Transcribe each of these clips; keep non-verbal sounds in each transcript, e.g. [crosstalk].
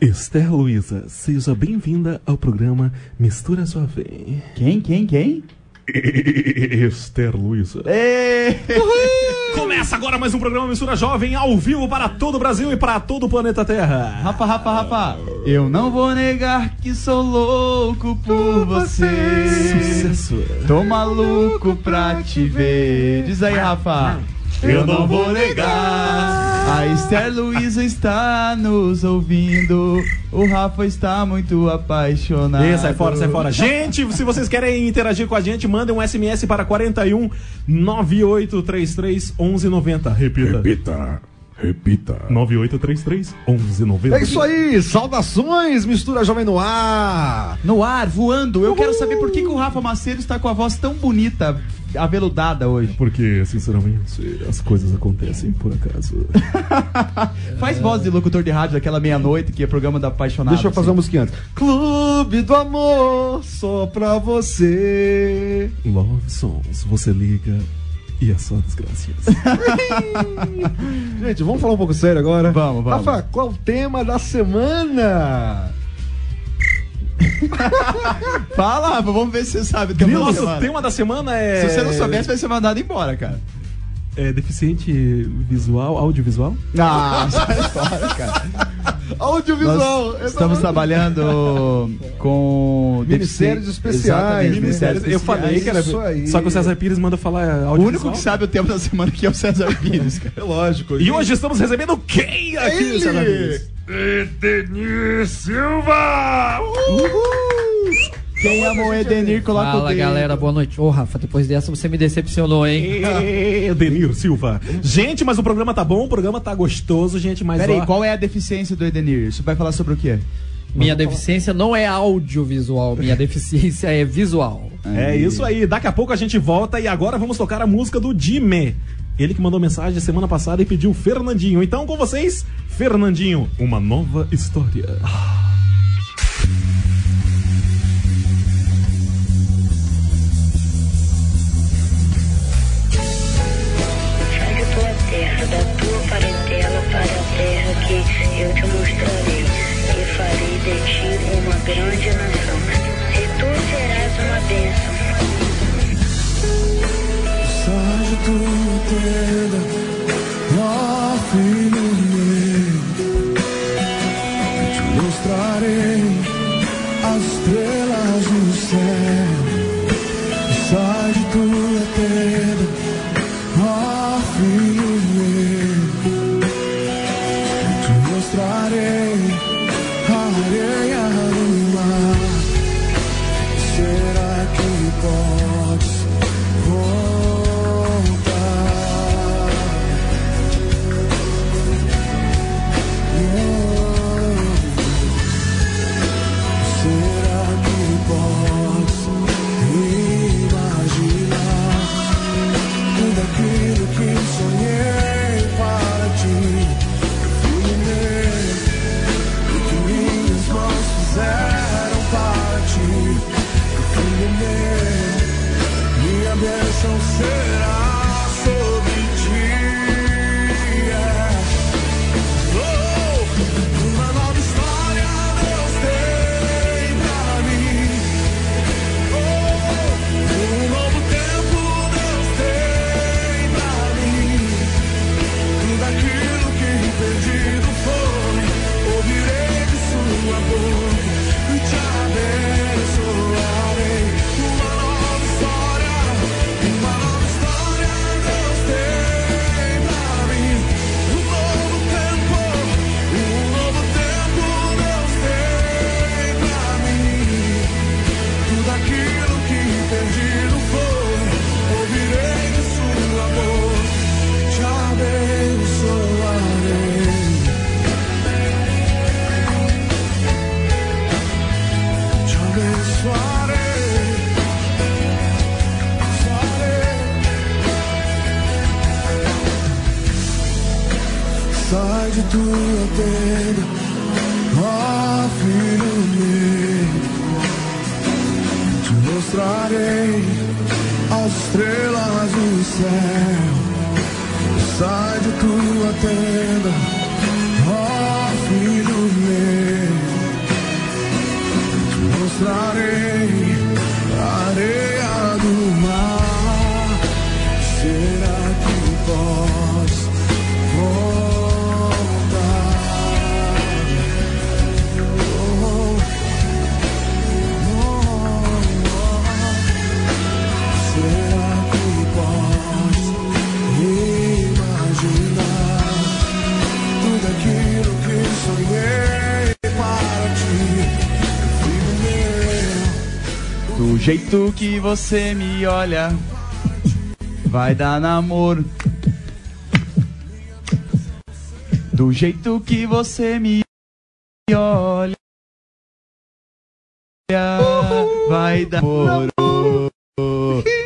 Esther Luiza, seja bem-vinda ao programa Mistura Jovem. Quem, quem, quem? [laughs] Esther Luiza. Começa agora mais um programa Mistura Jovem ao vivo para todo o Brasil e para todo o planeta Terra. Rafa, Rafa, Rafa, eu não vou negar que sou louco por você. Sucesso. Tô maluco pra te ver. Diz aí, Rafa. Eu não vou negar. A Esther Luiza está nos ouvindo. O Rafa está muito apaixonado. E sai fora, sai fora. Gente, se vocês querem interagir com a gente, mandem um SMS para 41 9833 1190. Repita. Repita. Repita. 9833 1190. É isso aí, saudações, mistura jovem no ar. No ar, voando. Eu quero saber por que, que o Rafa Macedo está com a voz tão bonita, aveludada hoje. Porque, sinceramente, as coisas acontecem por acaso. [laughs] Faz voz de locutor de rádio daquela meia-noite que é programa da apaixonada. Deixa eu fazer uma musiquinha antes. Clube do amor, só pra você. Love Songs, você liga e é só desgracinhas. [laughs] Gente, vamos falar um pouco sério agora? Vamos, vamos. Rafa, qual o tema da semana? [laughs] Fala, Rafa, vamos ver se você sabe o tema da Nosso semana. tema da semana é. Se você não soubesse, vai ser mandado embora, cara. É deficiente visual, audiovisual? Ah, [laughs] sai fora, cara. Audiovisual. Nós estamos trabalhando com Ministérios especiais, Exatamente, Ministérios. Eu falei que era. Isso aí. Só que o César Pires manda falar O audiovisual. único que sabe o tema da semana aqui é o César Pires, [laughs] cara. É lógico. E hoje estamos recebendo quem aqui, Ele! César Pires? Edenir Silva! Quem amou Edenir, coloca o Fala galera, boa noite. Ô Rafa, depois dessa você me decepcionou, hein? [laughs] Edenir Silva. Gente, mas o programa tá bom, o programa tá gostoso, gente, mas Peraí, ó, qual é a deficiência do Edenir? Você vai falar sobre o quê? Minha deficiência não é audiovisual, minha [laughs] deficiência é visual. É isso aí. Daqui a pouco a gente volta e agora vamos tocar a música do Dime. Ele que mandou mensagem semana passada e pediu Fernandinho. Então com vocês, Fernandinho, uma nova história. Sai eu te mostrarei, e farei de ti uma grande nação, e tu serás uma bênção. Sai de tua tenda, ó filho meu, eu te mostrarei as estrelas do céu. estrela azul do céu, sai de tua tenda, ó filho meu, te mostrarei. Jeito que você me olha, vai dar namoro. Do jeito que você me olha, vai dar namoro.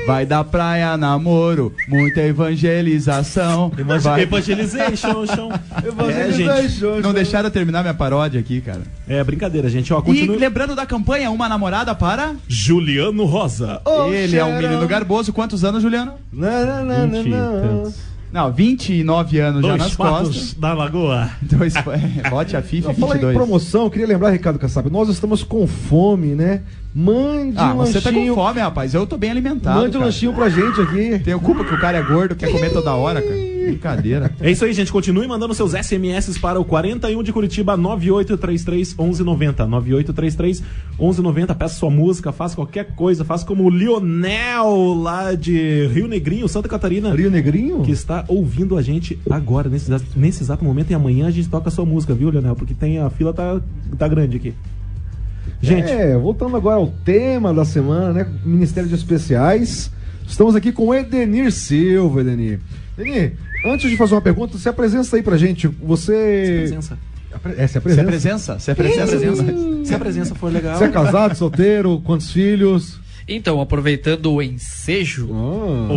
Vai dar praia namoro, muita evangelização. Vai- [laughs] Evangelization, chão. É, gente. Evangelization. Não deixaram eu terminar minha paródia aqui, cara. É brincadeira, gente. Ó, E continua. lembrando da campanha, uma namorada para. Juliano Rosa. Oh, Ele é um menino garboso. Quantos anos, Juliano? Não, não, não, não, e não. Não, 29 anos já Dois nas patos costas. da lagoa. [laughs] Dois, é, bote a FIFA Eu falei em 22. promoção, queria lembrar, Ricardo Kassab, nós estamos com fome, né? Mande Ah, um você tá com lanchinho. fome, rapaz. Eu tô bem alimentado. mande um cara. lanchinho pra gente aqui. Tenho culpa que o cara é gordo, quer comer toda hora, cara. Brincadeira. É isso aí, gente. Continue mandando seus SMS para o 41 de Curitiba 9833 1190. 9833 1190. Peça sua música, faça qualquer coisa. Faça como o Lionel lá de Rio Negrinho, Santa Catarina. Rio Negrinho? Que está ouvindo a gente agora, nesse, exato- nesse exato momento. E amanhã a gente toca a sua música, viu, Lionel? Porque tem, a fila tá, tá grande aqui. Gente, É, voltando agora ao tema da semana, né? Ministério de Especiais. Estamos aqui com o Edenir Silva, Edenir. Edenir, antes de fazer uma pergunta, se apresenta aí pra gente. Você. É, se Se é apresenta. presença? Se é presença? Se a presença for legal. Você é casado, solteiro, quantos filhos? Então, aproveitando o ensejo, Ah.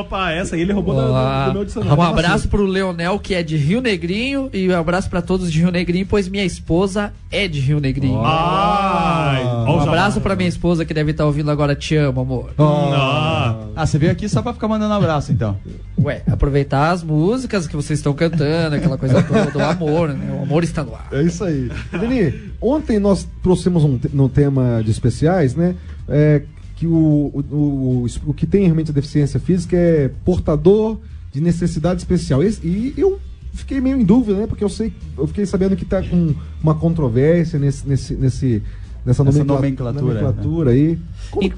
Opa, essa aí ele roubou da- do, do meu dicionário. Um abraço pro Leonel, que é de Rio Negrinho, e um abraço pra todos de Rio Negrinho, pois minha esposa é de Rio Negrinho. Ai, ó Um o abraço pra minha esposa que deve estar ouvindo agora. Te amo, amor. Ah. Ah, você veio aqui só pra ficar mandando abraço, então. Ué, aproveitar as músicas que vocês estão cantando, aquela coisa toda, do amor, né? O amor está no ar. É isso aí. Edenir, ontem nós trouxemos um, no tema de especiais, né? é, que o, o, o, o que tem realmente a deficiência física é portador de necessidade especial. Esse- e eu fiquei meio em dúvida, né? Porque eu sei, eu fiquei sabendo que tá com uma controvérsia nesse, nesse, nesse, nessa, Nessa nomencla- nomenclatura, nomenclatura aí. Como- E-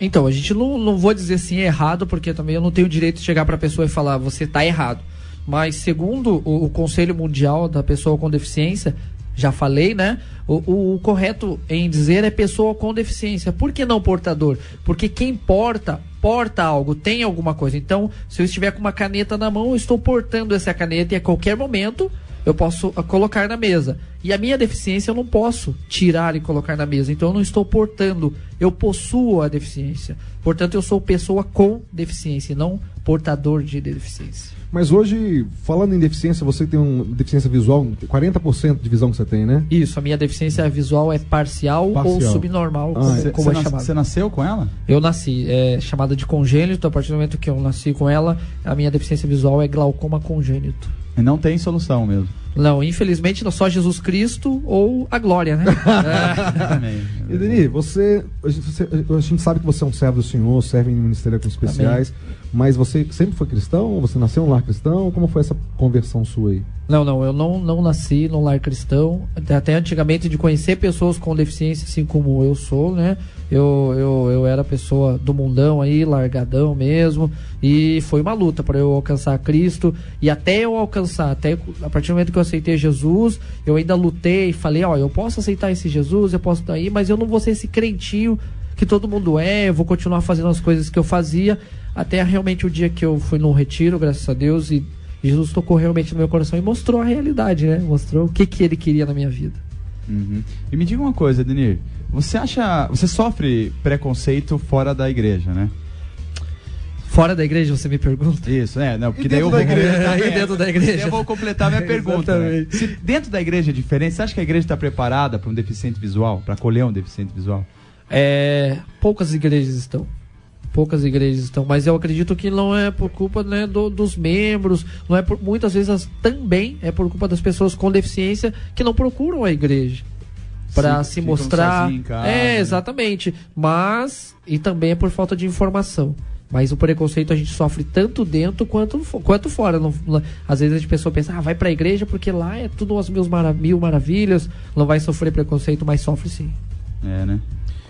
Então, a gente não, não vou dizer assim errado, porque também eu não tenho o direito de chegar pra pessoa e falar você tá errado. Mas segundo o, o Conselho Mundial da Pessoa com Deficiência, já falei, né? O, o- o correto em dizer é pessoa com deficiência. Por que não portador? Porque quem porta, porta algo, tem alguma coisa. Então, se eu estiver com uma caneta na mão, eu estou portando essa caneta e a qualquer momento eu posso ah, colocar na mesa. E a minha deficiência eu não posso tirar e colocar na mesa. Então eu não estou portando, eu possuo a deficiência. Portanto, eu sou pessoa com deficiência, não portador de deficiência. Mas hoje, falando em deficiência, você tem uma deficiência visual, 40% de visão que você tem, né? Isso, a minha deficiência visual é parcial, ou Parcial. subnormal, Ah, como, é. como Você é chamado. você nasceu com ela? Eu nasci, é chamada de congênito, a partir do momento que eu nasci com ela, a minha deficiência visual é glaucoma congênito. E não tem solução mesmo. Não, infelizmente, não só Jesus Cristo ou a glória, né? [laughs] É. Edeni, [laughs] você, a gente- você- a gente sabe que você é um servo do Senhor, serve em ministério com especiais, mas você sempre foi cristão? Você nasceu em um lar cristão? Como foi essa conversão sua aí? Não, não, eu não, não nasci num lar cristão. Até- antigamente de conhecer pessoas com deficiência, assim como eu sou, né? Eu, eu, eu era pessoa do mundão aí, largadão mesmo. E foi uma luta para eu alcançar Cristo. E até eu alcançar, até a partir do momento que eu aceitei Jesus, eu ainda lutei, falei, ó, eu posso aceitar esse Jesus, eu posso estar aí, mas eu não vou ser esse crentinho que todo mundo é, eu vou continuar fazendo as coisas que eu fazia. Até realmente o dia que eu fui num retiro, graças a Deus, e Jesus tocou realmente no meu coração e mostrou a realidade, né? Mostrou o que, que ele queria na minha vida. Uhum. E me diga uma coisa, Denir. Você acha. Você sofre preconceito fora da igreja, né? Fora da igreja, você me pergunta? Isso, é, não, porque E daí eu dentro vou da igreja? completar [laughs] E minha- dentro da igreja? Eu vou completar minha pergunta. né? Exatamente. Se dentro da igreja é diferente, você acha que a igreja está preparada para um deficiente visual, para acolher um deficiente visual? É, poucas igrejas estão. Poucas igrejas estão, mas eu acredito que não é por culpa né, do- dos membros, não é por muitas vezes as- também é por culpa das pessoas com deficiência que não procuram a igreja para se mostrar. casa, é, né? exatamente. Mas e também é por falta de informação. Mas o preconceito a gente sofre tanto dentro quanto, quanto fora. Não- às vezes a pessoa pensa, ah, vai pra igreja porque lá é tudo as mil maravilhas, não vai sofrer preconceito, mas sofre sim. É, né?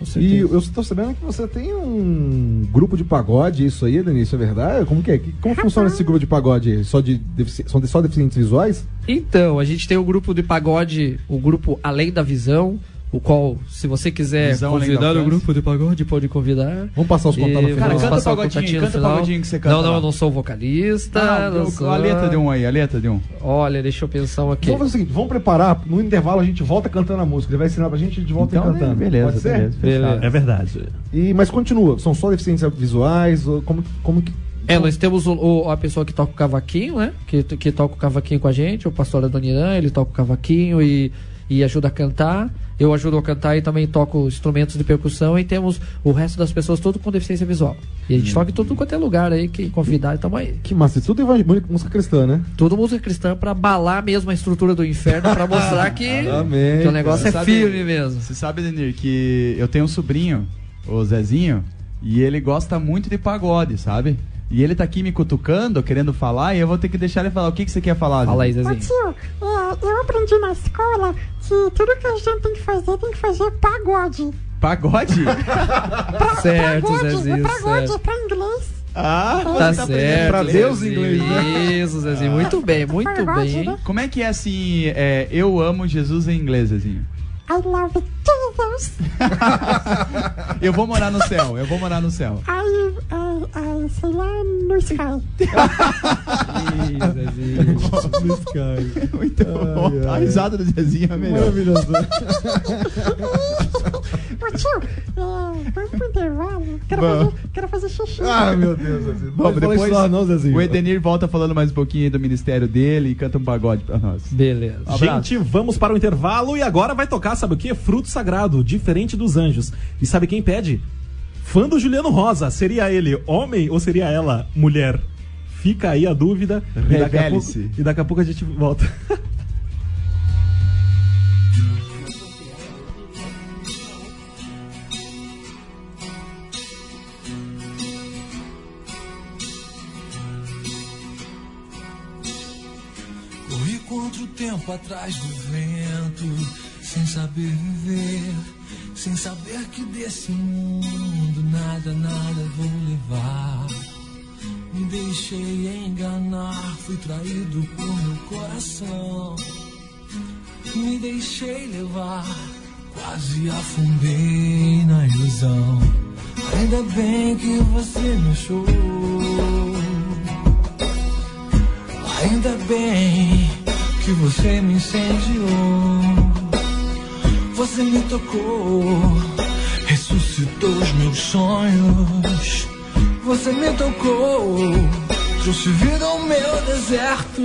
Com E eu estou sabendo que você tem um grupo de pagode, isso aí, Denise, isso é verdade? Como que é? Como funciona esse grupo de pagode? Só de defici... São de- só deficientes visuais? Então, a gente tem o grupo de pagode, o grupo Além da Visão, o qual, se você quiser Visão além convidar o grupo de pagode, pode convidar. Vamos passar os contatos no final. Cara, vamos canta passar o pagodinho, canta o pagodinho que você canta Não, não, lá. eu não sou vocalista. Ah, não o- sou- a letra de um aí, a letra de um. Olha, deixa eu pensar aqui. Vamos fazer o seguinte, vamos preparar, no intervalo a gente volta cantando a música. Ele vai ensinar pra gente e a gente volta Então, cantando. né, beleza, Pode ser? beleza. Beleza. É verdade. E, mas continua, são só deficiências visuais? ou Como, como que. É, nós temos o, o- a pessoa que toca o cavaquinho, né? Que, que toca o cavaquinho com a gente, o pastor Adoniran, ele toca o cavaquinho e, e ajuda a cantar. Eu ajudo a cantar e também toco instrumentos de percussão. E temos o resto das pessoas tudo com deficiência visual. E a gente toca em tudo quanto é lugar aí, que convidar, tamo aí. Que massa, tudo evangélico, música cristã, né? Tudo música cristã pra abalar mesmo a estrutura do inferno, pra mostrar que, [laughs] Amém, que o negócio cara. é Sabe- firme mesmo. Você sabe, Denir, que eu tenho um sobrinho, o Zezinho, e ele gosta muito de pagode, sabe? E ele tá aqui me cutucando, querendo falar, e eu vou ter que deixar ele falar. O que, que você quer falar? Fala aí, Zezinho? Ô eu aprendi na escola que tudo que a gente tem que fazer tem que fazer pagode. Pagode? [laughs] Pra, [laughs] Certo, pagode, Zezinho, é pagode, certo. pra inglês. ah, você Tá aprendendo certo. pra Deus em inglês, né? Isso, Zezinho. Muito bem, muito Pagode, bem. né? Como é que é assim, é, eu amo Jesus em inglês, Zezinho? I love Jesus. [laughs] Eu vou morar no céu, eu vou morar no céu. I, I, sei lá, no sky. Ih, Zezinho. No Sky. Muito bom. ai. A risada do Zezinho é melhor. Maravilhoso. [laughs] Ô tio, é, vamos pro intervalo. Quero, fazer, quero fazer xixi. ah, meu Deus. Zezinho. Bom, isso lá, não, Zezinho. o Edenir volta falando mais um pouquinho aí do ministério dele e canta um pagode pra nós. Beleza. Abraço. Gente, vamos para o intervalo e agora vai tocar, sabe o que? Fruto Sagrado, diferente dos anjos. E sabe quem pede? Fã do Juliano Rosa. Seria ele homem ou seria ela mulher? Fica aí a dúvida. E daqui a, pouco, Revele-se. e daqui a pouco a gente volta. [laughs] atrás do vento, sem saber viver, sem saber que desse mundo nada, nada vou levar. Me deixei enganar, fui traído por meu coração. Me deixei levar, quase afundei na ilusão. Ainda bem que você me achou. Ainda bem que você me incendiou. Você me tocou, ressuscitou os meus sonhos. Você me tocou, trouxe vida ao meu deserto.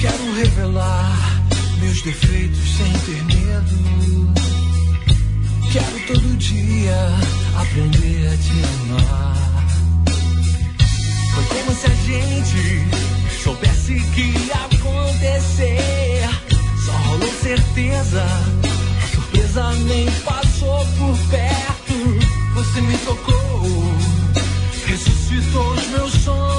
Quero revelar meus defeitos sem ter medo. Quero todo dia aprender a te amar. Foi como se a gente soubesse que ia acontecer. Só rolou certeza, a surpresa nem passou por perto. Você me tocou, ressuscitou os meus sonhos.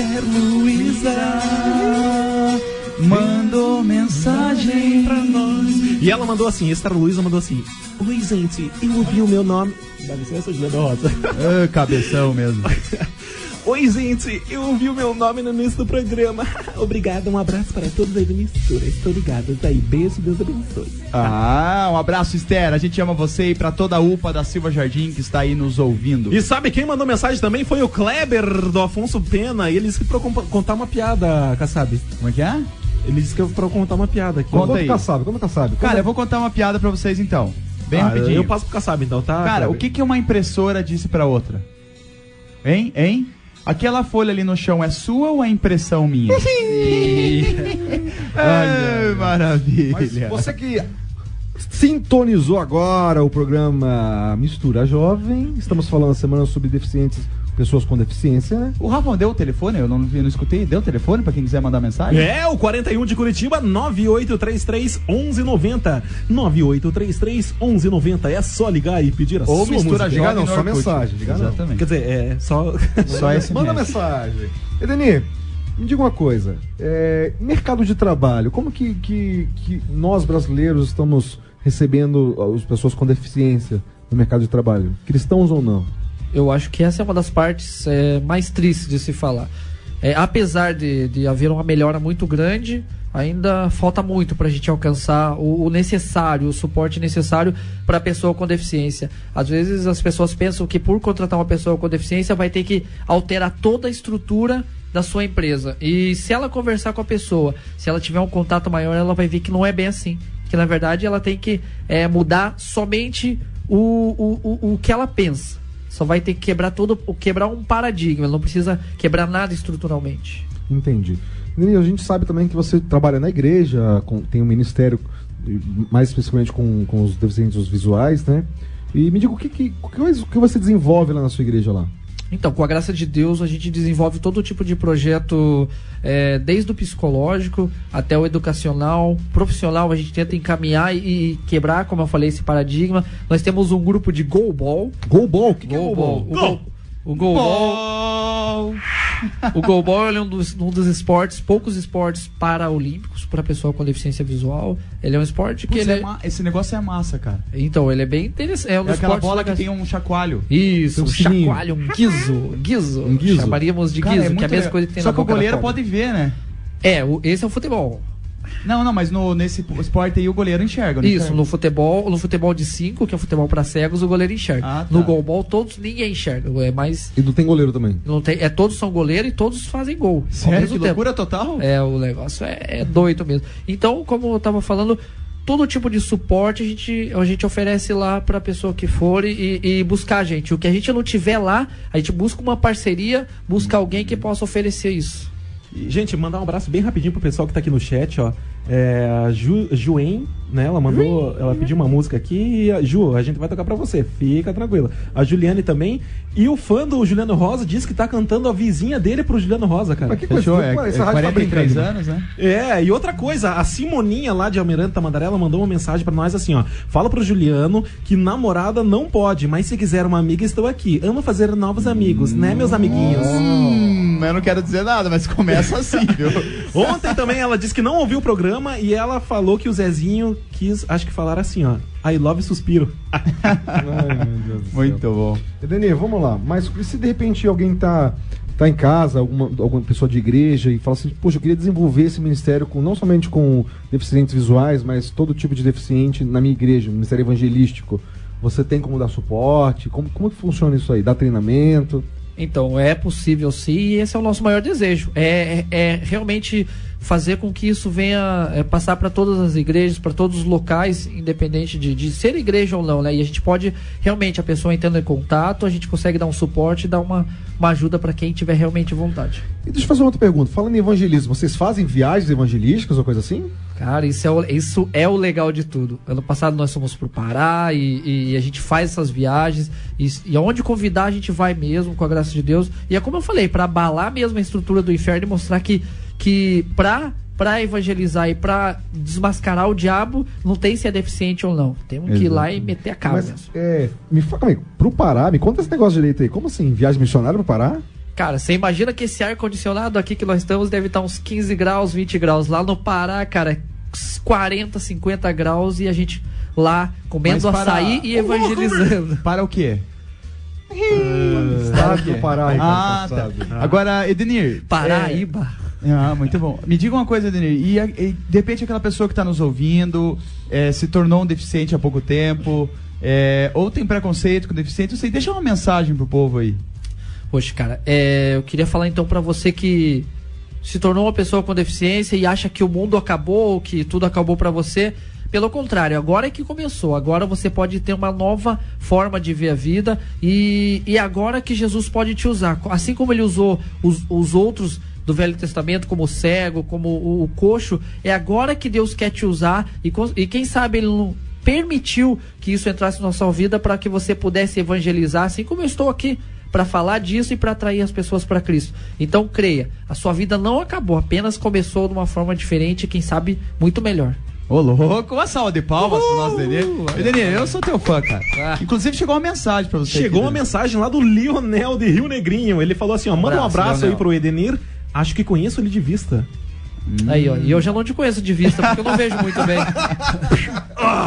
Esther Luiza mandou mensagem pra nós. E ela mandou assim, Esther Luiza mandou assim. Oi, gente, eu ouvi o meu nome. Dá licença, Juliana Rosa. Ah, cabeção mesmo. [laughs] Oi, gente, eu ouvi o meu nome no início do programa. [laughs] Obrigado, um abraço para todos aí da mistura. Estou ligados aí. Beijo, Deus abençoe. Ah, um abraço, Esther. A gente ama você e pra toda a UPA da Silva Jardim que está aí nos ouvindo. E sabe quem mandou mensagem também? Foi o Kleber do Afonso Pena. E ele disse que pra contar uma piada, Kassab. Como é que é? Ele disse que eu pra eu contar uma piada aqui. Conta Conta aí. o Kassab, conta o Kassab. Cara, eu vou contar uma piada pra vocês então. Bem Ah, rapidinho. Eu passo pro Kassab então, tá? Cara, Kleber? o que, que uma impressora disse pra outra? Hein? Hein? Aquela folha ali no chão é sua ou é impressão minha? [laughs] Ai, maravilha. Mas você que sintonizou agora o programa Mistura Jovem, estamos falando a semana sobre deficientes, pessoas com deficiência, né? O Rafa deu o telefone? Eu não, eu não escutei. Deu o telefone pra quem quiser mandar mensagem? É, o 41 de Curitiba, 9833 1190. 9833 1190. É só ligar e pedir a Ou sua mistura música. Ligar não, só mensagem, ligar não. Exatamente. Quer dizer, é só. Só [laughs] esse Manda mensagem. Edeni, me diga uma coisa. É, mercado de trabalho, como que, que, que nós brasileiros estamos recebendo as pessoas com deficiência no mercado de trabalho? Cristãos ou não? Eu acho que essa é uma das partes é, mais tristes de se falar. É, apesar de, de haver uma melhora muito grande, ainda falta muito para a gente alcançar o, o necessário, o suporte necessário para a pessoa com deficiência. Às vezes as pessoas pensam que por contratar uma pessoa com deficiência vai ter que alterar toda a estrutura da sua empresa. E se ela conversar com a pessoa, se ela tiver um contato maior, ela vai ver que não é bem assim. Que na verdade ela tem que é, mudar somente o, o, o, o que ela pensa. Só vai ter que quebrar todo, quebrar um paradigma. Não precisa quebrar nada estruturalmente. Entendi. Edeni, a gente sabe também que você trabalha na igreja, com- tem um ministério, mais especificamente com, com os deficientes visuais, né? E me diga o que, que, que que você desenvolve lá na sua igreja lá? Então, com a graça de Deus, a gente desenvolve todo tipo de projeto, é, desde o psicológico até o educacional, profissional. A gente tenta encaminhar e, e quebrar, como eu falei, esse paradigma. Nós temos um grupo de goalball. Goalball? O que, que é Goalball. goalball? O gol- O goalball. [laughs] O goalball é um dos, um dos esportes, poucos esportes paraolímpicos para pessoa com deficiência visual. Ele é um esporte que Putz, ele é é... Esse negócio é massa, cara. Então, ele é bem interessante. É um É aquela bola que legais. tem um chacoalho. Isso, um um chacoalho, um guizo, guizo. Um guizo. Chamaríamos de Cara, guizo, é que é a mesma legal. coisa que tem Só na que o goleiro pode ver, né? É, o- esse é o futebol. Não, não, mas no, nesse esporte aí o goleiro enxerga. não Isso, enxerga? no futebol, no futebol de 5, que é o futebol para cegos, o goleiro enxerga. Ah, tá. No goalball, todos ninguém enxerga. É mais. E não tem goleiro também. Não tem, é, todos são goleiro e todos fazem gol. Sério? Que tempo. loucura total? É, o negócio é, é doido mesmo. Então, como eu tava falando, todo tipo de suporte a gente, a gente oferece lá pra pessoa que for e, e buscar a gente. O que a gente não tiver lá, a gente busca uma parceria, busca alguém que possa oferecer isso. Gente, mandar um abraço bem rapidinho pro pessoal que tá aqui no chat, ó. É, a Ju, Juen, né? Ela mandou. Ela pediu uma música aqui e a Ju, a gente vai tocar pra você. Fica tranquila. A Juliane também. E o fã do Juliano Rosa disse que tá cantando a vizinha dele pro Juliano Rosa, cara. Mas que Fechou? coisa, É, é essa rádio tá 43 brincando. anos, né? É, e outra coisa, a Simoninha lá de Almirante Tamandarela mandou uma mensagem pra nós assim, ó. Fala pro Juliano que namorada não pode, mas se quiser uma amiga, estou aqui. Amo fazer novos amigos, né, meus amiguinhos? Hum, eu não quero dizer nada, mas começa assim, viu? [laughs] Ontem também ela disse que não ouviu o programa e ela falou que o Zezinho quis, acho que falar assim, ó. I love suspiro. [laughs] Ai, meu Deus do céu. Muito bom. Edeni, vamos lá. Mas e se de repente alguém tá, tá em casa, alguma, alguma pessoa de igreja, e fala assim, poxa, eu queria desenvolver esse ministério com não somente com deficientes visuais, mas todo tipo de deficiente na minha igreja, ministério evangelístico. Você tem como dar suporte? Como, como que funciona isso aí? Dá treinamento? Então, é possível sim, e esse é o nosso maior desejo. É, é, é realmente fazer com que isso venha é, passar para todas as igrejas, para todos os locais, independente de, de ser igreja ou não, né? E a gente pode, realmente, a pessoa entrando em contato, a gente consegue dar um suporte e dar uma, uma ajuda para quem tiver realmente vontade. E deixa eu fazer uma outra pergunta. Falando em evangelismo, vocês fazem viagens evangelísticas ou coisa assim? Cara, isso é, o, isso é o legal de tudo. Ano passado nós fomos pro Pará e, e a gente faz essas viagens. E, e aonde convidar a gente vai mesmo, com a graça de Deus. E é como eu falei, para abalar mesmo a estrutura do inferno e mostrar que, que pra, pra evangelizar e pra desmascarar o diabo, não tem se é deficiente ou não. Temos que ir lá e meter a cara Mas, mesmo. é, me fala comigo, pro Pará, me conta esse negócio direito aí. Como assim? Viagem missionária pro Pará? Cara, você imagina que esse ar-condicionado aqui que nós estamos deve estar uns 15 graus, 20 graus. Lá no Pará, cara, 40, 50 graus e a gente lá comendo Mas para- açaí e evangelizando. Para o quê? Estado do Pará, Ricardo Ah, tá. Calçado. Agora, Edenir. Paraíba. é- ah, muito bom. Me diga uma coisa, Edenir. E, e, de repente aquela pessoa que está nos ouvindo é, se tornou um deficiente há pouco tempo, é, ou tem preconceito com deficiente, você deixa uma mensagem pro povo aí. Poxa, cara, é, eu queria falar então pra você que se tornou uma pessoa com deficiência e acha que o mundo acabou, que tudo acabou pra você. Pelo contrário, agora é que começou. Agora você pode ter uma nova forma de ver a vida e, e agora que Jesus pode te usar. Assim como ele usou os, os outros do Velho Testamento, como o cego, como o, o coxo, é agora que Deus quer te usar e, e quem sabe ele não permitiu que isso entrasse na sua vida para que você pudesse evangelizar, assim como eu estou aqui para falar disso e para atrair as pessoas para Cristo. Então creia, a sua vida não acabou, apenas começou de uma forma diferente, quem sabe muito melhor. Ô, louco, uma salva de palmas pro nosso Edenir. Edenir, eu sou teu fã, cara. Ah. Inclusive chegou uma mensagem pra você. Chegou aqui, uma mensagem lá do Lionel de Rio Negrinho. Ele falou assim: ó, manda um Abraço, aí Lionel. pro Edenir. Acho que conheço ele de vista. Aí, ó, e eu já não te conheço de vista, porque eu não vejo muito bem. [laughs]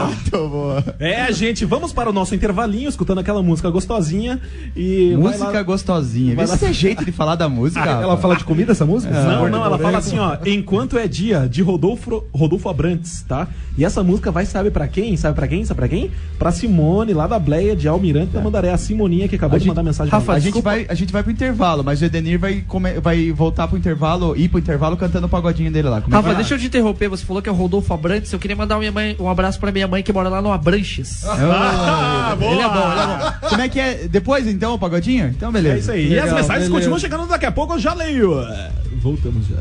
Muito boa. É, gente, vamos para o nosso intervalinho, escutando aquela música gostosinha. E. vai Música lá- gostosinha. vai Vê lá- se é jeito de falar da [laughs] música. Ela rapaz. fala de comida essa música? Não, Sabor de não, ela morango? fala assim, ó, enquanto é dia de Rodolfo, Rodolfo Abrantes, tá? E essa música vai, sabe pra quem? Sabe pra quem? Sabe pra quem? Pra Simone, lá da Bleia de Almirante da Mandaré, a Simoninha que acabou A de gente- mandar mensagem pra Rafa, a nós. gente, vai, a gente vai pro intervalo, mas o Edenir vai, come- vai voltar pro intervalo, ir pro intervalo cantando o pagodinho dele lá. Como é Rafa, vai? deixa eu te interromper, você falou que é o Rodolfo Abrantes, eu queria mandar minha mãe- um abraço pra minha mãe que mora lá no Abranches. [laughs] Ah, boa! Ele é bom, ele é bom. Como é que é? Depois então o pagodinho? Então beleza. É isso aí. e as Legal, mensagens beleza. continuam chegando daqui a pouco, eu já leio. É, Voltamos já.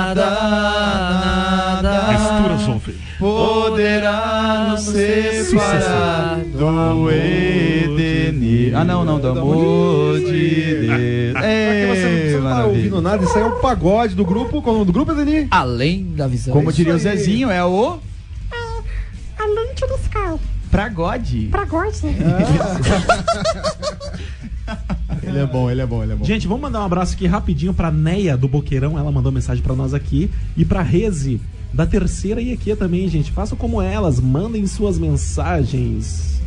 Nada, nada. Poderá nos separar do Edenir. Ah, não, não, do amor de Deus. Aqui você, você não tá maravilha. ouvindo nada, isso aí é o pagode do grupo. Qual é o nome do grupo, Dani? Além da visão. Como diria o. Zezinho, é o A lente do Sky. Pragode. Pra gosto. [laughs] [laughs] Ele é bom, ele é bom, ele é bom. Gente, vamos mandar um abraço aqui rapidinho pra Neia do Boqueirão. Ela mandou mensagem pra nós aqui. E pra Reze, da terceira IEQ também, gente. Façam como elas, mandem suas mensagens.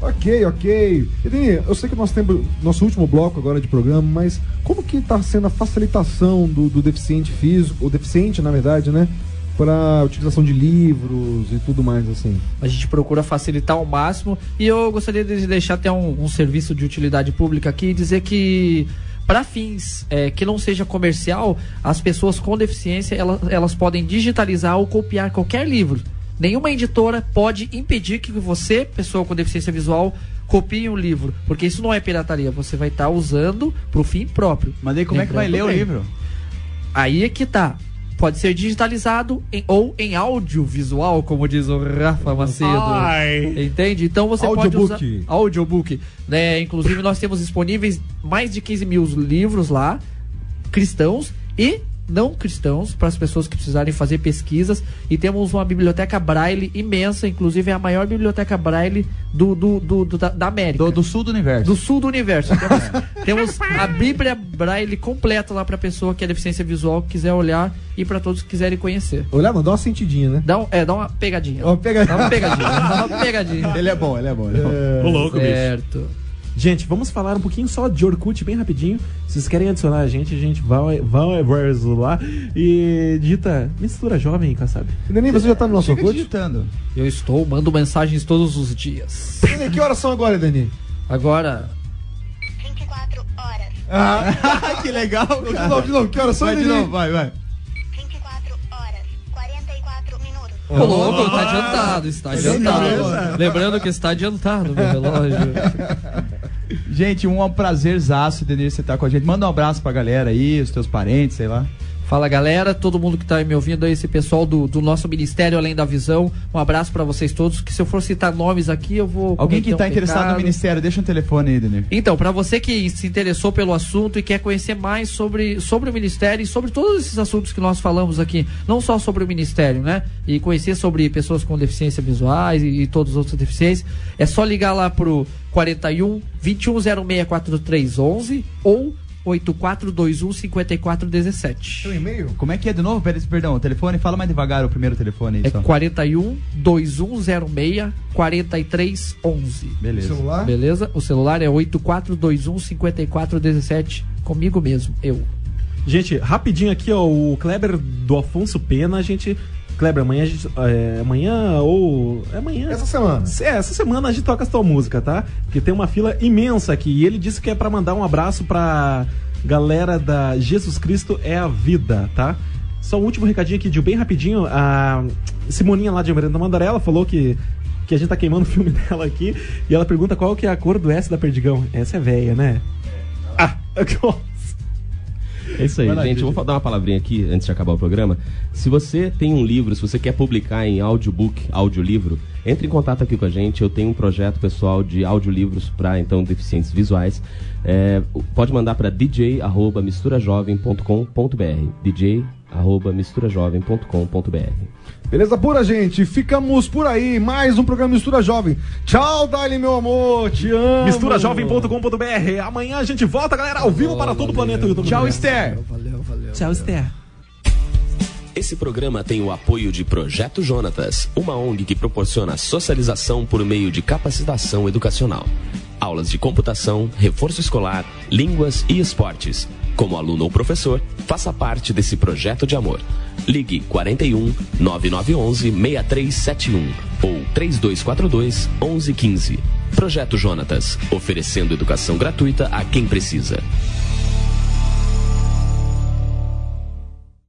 Ok, ok. Edeni, eu sei que nós temos nosso último bloco agora de programa, mas como que está sendo a facilitação do, do deficiente físico, ou deficiente, na verdade, né? Para utilização de livros e tudo mais assim. A gente procura facilitar ao máximo. E eu gostaria de deixar até um, um serviço de utilidade pública aqui e dizer que, para fins é, que não seja comercial, as pessoas com deficiência elas, elas podem digitalizar ou copiar qualquer livro. Nenhuma editora pode impedir que você, pessoa com deficiência visual, copie um livro. Porque isso não é pirataria. Você vai estar usando para o fim próprio. Mas aí como é que vai ler Lembrando o bem. livro? Aí é que tá. Pode ser digitalizado em- ou em audiovisual, como diz o Rafa Macedo. Entende? Então você pode usar. Audiobook. Audiobook. Né? Inclusive, nós temos disponíveis mais de 15 mil livros lá, cristãos e não cristãos, para as pessoas que precisarem fazer pesquisas. E temos uma biblioteca braille imensa, inclusive é a maior biblioteca braille do, do, do- do- da, da América. Do, do sul do universo. Do sul do universo. Temos, [laughs] temos a Bíblia Braille completa lá pra pessoa que é deficiência visual que quiser olhar e pra todos que quiserem conhecer. Olha, mandou uma sentidinha, né? Dá, um, é, dá uma pegadinha. Ó, pega... Dá uma pegadinha. dá uma pegadinha. [laughs] Ele é bom, ele é bom. Ele é bom. Ô, louco, bicho. Certo. Gente, vamos falar um pouquinho só de Orkut, bem rapidinho. Se vocês querem adicionar a gente, a gente vai, vai lá e digita Mistura Jovem, Kassab. Dani, você já tá no nosso Fica Orkut? digitando. Eu estou, mando mensagens todos os dias. Dani, que horas são agora, Dani? Agora, 24 horas. Ah, [laughs] que legal, De cara. novo, de novo, que horas são, Vai de novo, vai, vai. 24 horas. 44 minutos. ô louco, tá adiantado, está adiantado. beleza. Lembrando que está adiantado meu relógio. [laughs] Gente, um prazerzaço, Denir, você tá com a gente. Manda um abraço pra galera aí, os teus parentes, sei lá. Fala galera, todo mundo que tá aí me ouvindo aí, esse pessoal do, do nosso Ministério Além da Visão, um abraço pra vocês todos, que se eu for citar nomes aqui, eu vou... Alguém que cometer um interessado no ministério, deixa um telefone aí, Denir. Então, para você que se interessou pelo assunto e quer conhecer mais sobre, sobre o Ministério e sobre todos esses assuntos que nós falamos aqui, não só sobre o Ministério, né? E conhecer sobre pessoas com deficiência visuais e, e todas as outras deficiências, é só ligar lá pro 41 21064311 ou 8421 5417. Tem um e-mail? Como é que é de novo? Pera- Perdão, o telefone, fala mais devagar o primeiro telefone aí É só. 41 2106 4311. Beleza. Celular? Beleza? O celular é 8421 5417. Comigo mesmo, eu. Gente, rapidinho aqui, ó, o Kleber do Afonso Pena, a gente. Kleber, amanhã a gente. É, amanhã ou. É amanhã. Essa semana. É, essa semana a gente toca a tua música, tá? Porque tem uma fila imensa aqui. E ele disse que é pra mandar um abraço pra galera da Jesus Cristo é a Vida, tá? Só o último recadinho aqui, de bem rapidinho. A Simoninha lá de Almirante Mandarela falou que, que a gente tá queimando o filme [laughs] dela aqui. E ela pergunta qual que é a cor do S da Perdigão. Essa é velha, né? Ah, [laughs] É isso aí, gente. Eu vou dar uma palavrinha aqui antes de acabar o programa. Se você tem um livro, se você quer publicar em audiobook, audiolivro, entre em contato aqui com a gente. Eu tenho um projeto pessoal de audiolivros para então deficientes visuais. É, pode mandar para dj@misturajovem.com.br. dj@misturajovem.com.br. Beleza pura, gente? Ficamos por aí. Mais um programa Mistura Jovem. Tchau, Dali, meu amor. Te amo. Misturajovem.com.br. Amanhã a gente volta, galera, ao vivo para todo o planeta YouTube. Tchau, Esther. Valeu, valeu. Tchau, Esther. Esse programa tem o apoio de Projeto Jonatas, uma ONG que proporciona socialização por meio de capacitação educacional. Aulas de computação, reforço escolar, línguas e esportes. Como aluno ou professor, faça parte desse projeto de amor. Ligue 41 9911 6371 ou 3242 1115. Projeto Jonatas, oferecendo educação gratuita a quem precisa.